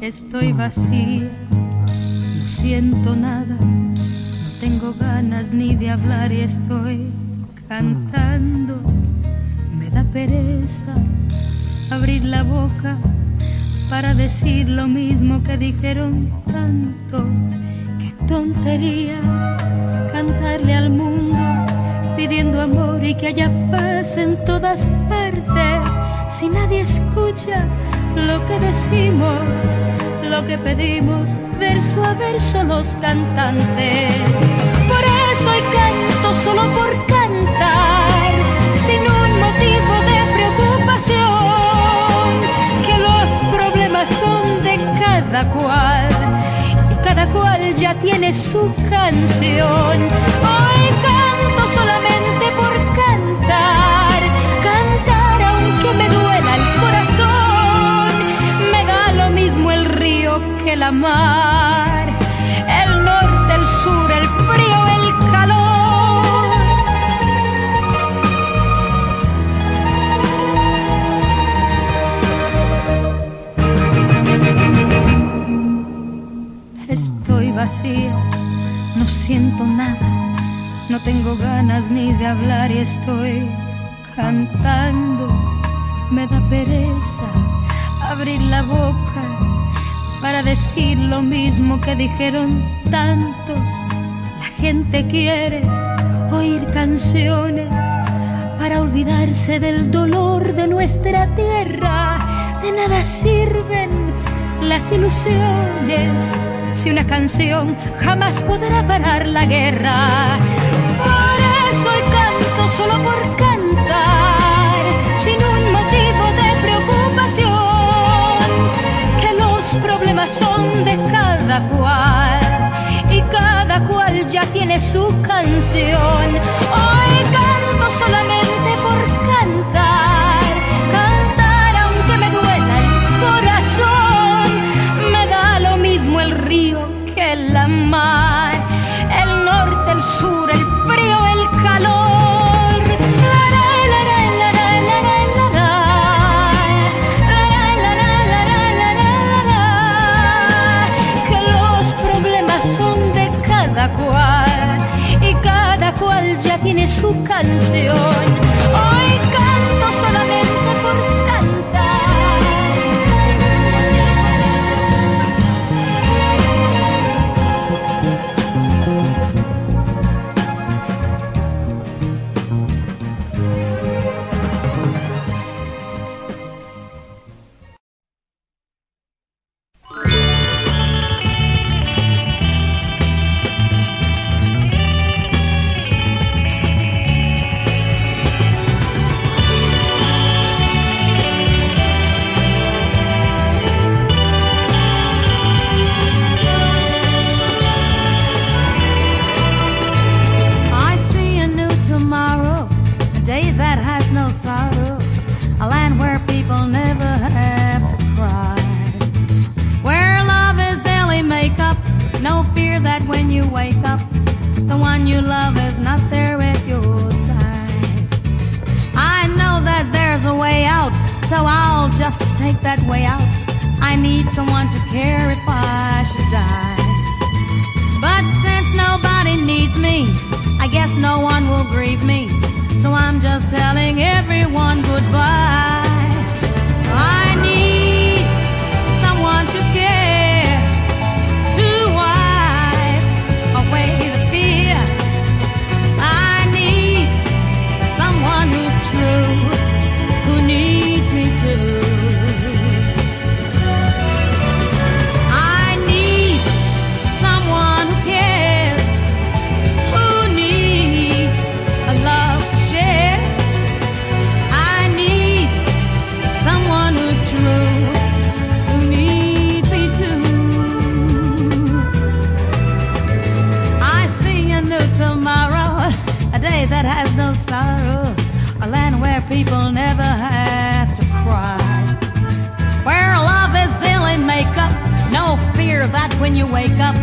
Estoy vacía, no siento nada, no tengo ganas ni de hablar y estoy cantando. Me da pereza abrir la boca para decir lo mismo que dijeron tantos. Tontería cantarle al mundo pidiendo amor y que haya paz en todas partes. Si nadie escucha lo que decimos, lo que pedimos, verso a verso los cantantes. Por eso hoy canto solo por cantar, sin un motivo de preocupación, que los problemas son de cada cual. y Cada cual ya tiene su canción. Hoy canto solamente por cantar, cantar aunque me duela el corazón. Me da lo mismo el río que la mar, No siento nada, no tengo ganas ni de hablar y estoy cantando. Me da pereza abrir la boca para decir lo mismo que dijeron tantos. La gente quiere oír canciones para olvidarse del dolor de nuestra tierra. De nada sirven las ilusiones si una canción jamás podrá parar la guerra. Por eso hoy canto solo por cantar, sin un motivo de preocupación, que los problemas son de cada cual y cada cual ya tiene su canción. Hoy canto solamente su canción. I'll take that way out. I need someone to care if I should die. But since nobody needs me, I guess no one will grieve me. So I'm just telling everyone goodbye. I need someone to care, that has no sorrow, a land where people never have to cry. Where love is daily makeup, no fear that when you wake up,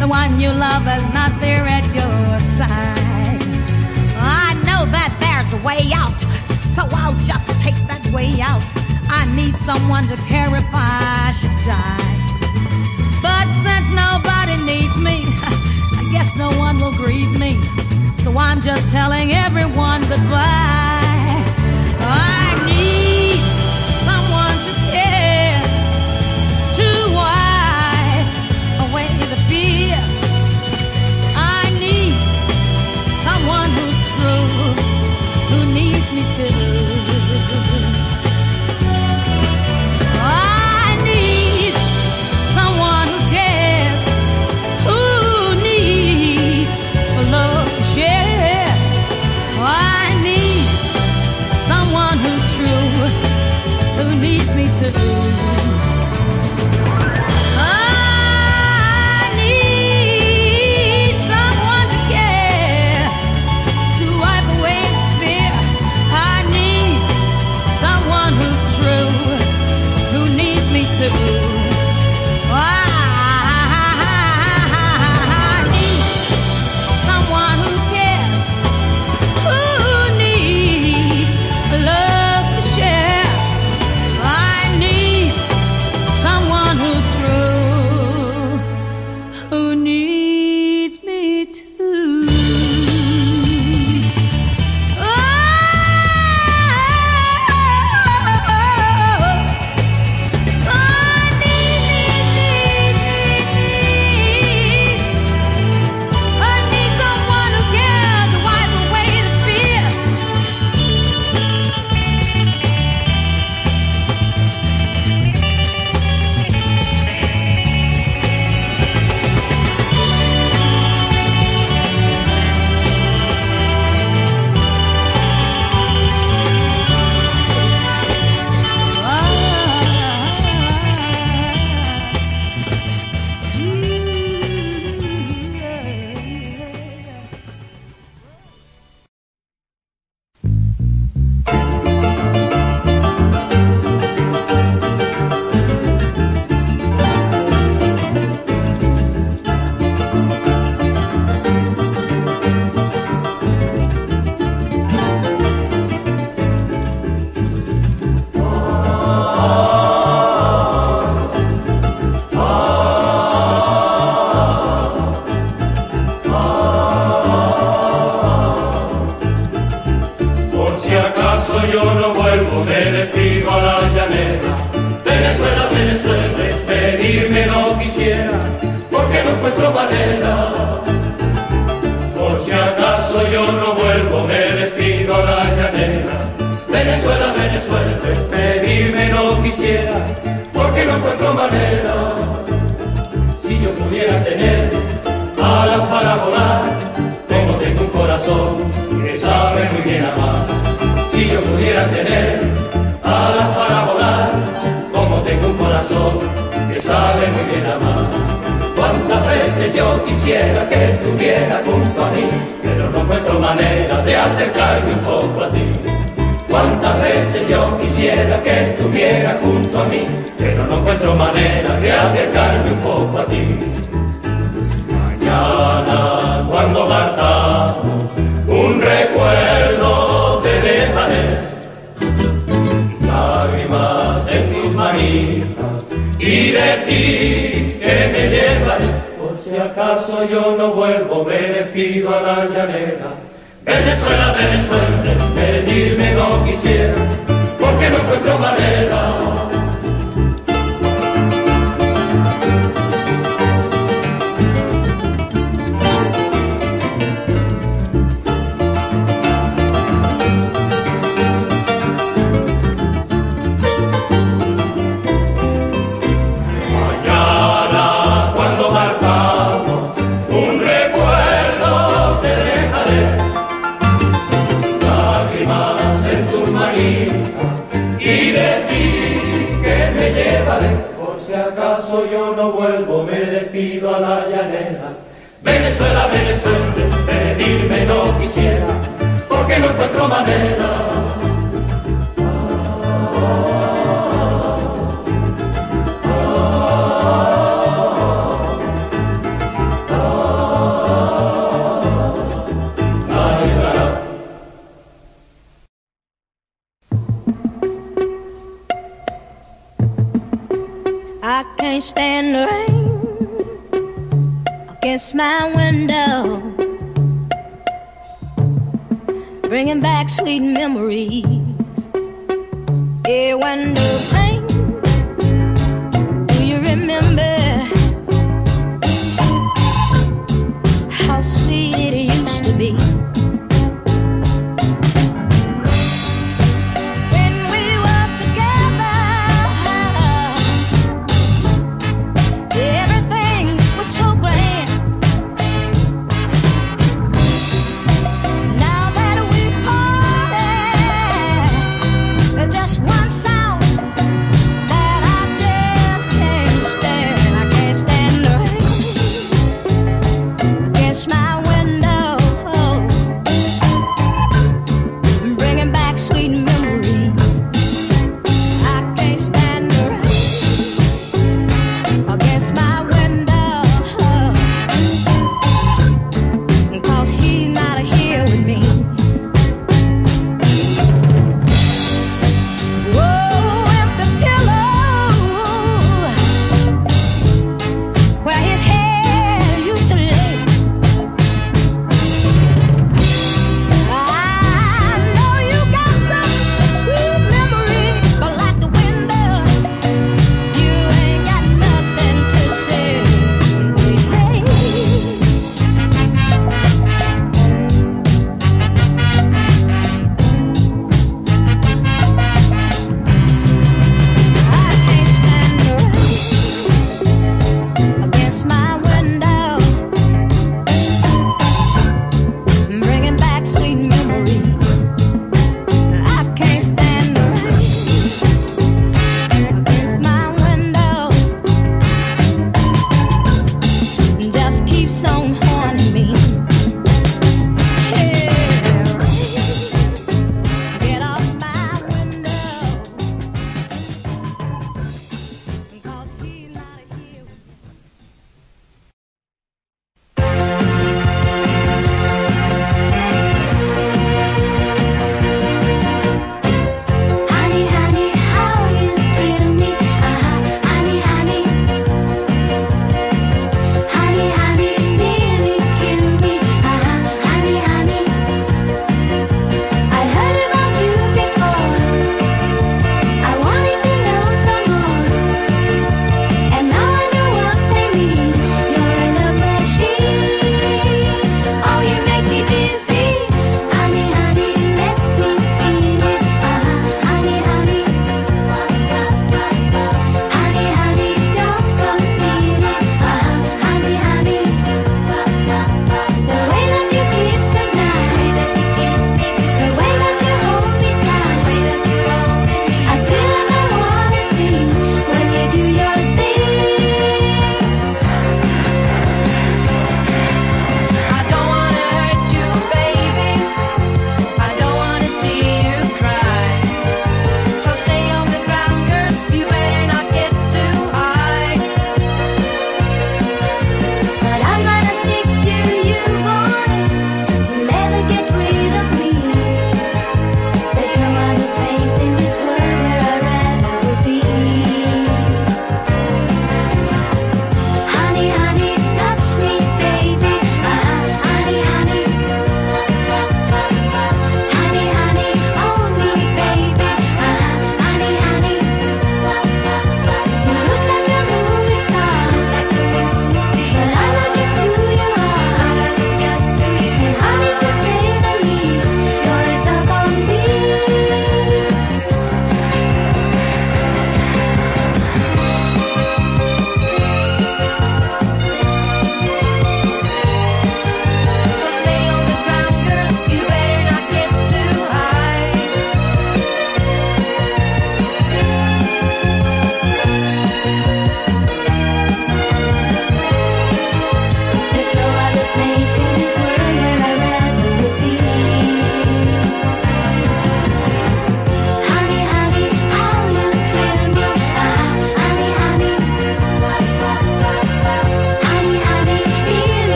the one you love is not there at your side. I know that there's a way out, so I'll just take that way out. I need someone to care if I should die. But since nobody but why? Venezuela, Venezuela, despedirme no quisiera, porque no encuentro manera. Si yo pudiera tener alas para volar, como tengo un corazón que sabe muy bien amar. Si yo pudiera tener alas para volar, como tengo un corazón que sabe muy bien amar. Cuántas veces yo quisiera que estuviera junto a mí, pero no encuentro manera de acercarme un poco a ti. Cuántas veces yo quisiera que estuviera junto a mí, pero no encuentro manera de acercarme un poco a ti. Mañana cuando partamos, un recuerdo te dejaré, lágrimas en tus manitas y de ti que me llevaré. Por si acaso yo no vuelvo, me despido a la llanera. Venezuela, Venezuela, porque no encuentro manera. Stand the rain against my window, bringing back sweet memories. Yeah, when the rain, do you remember?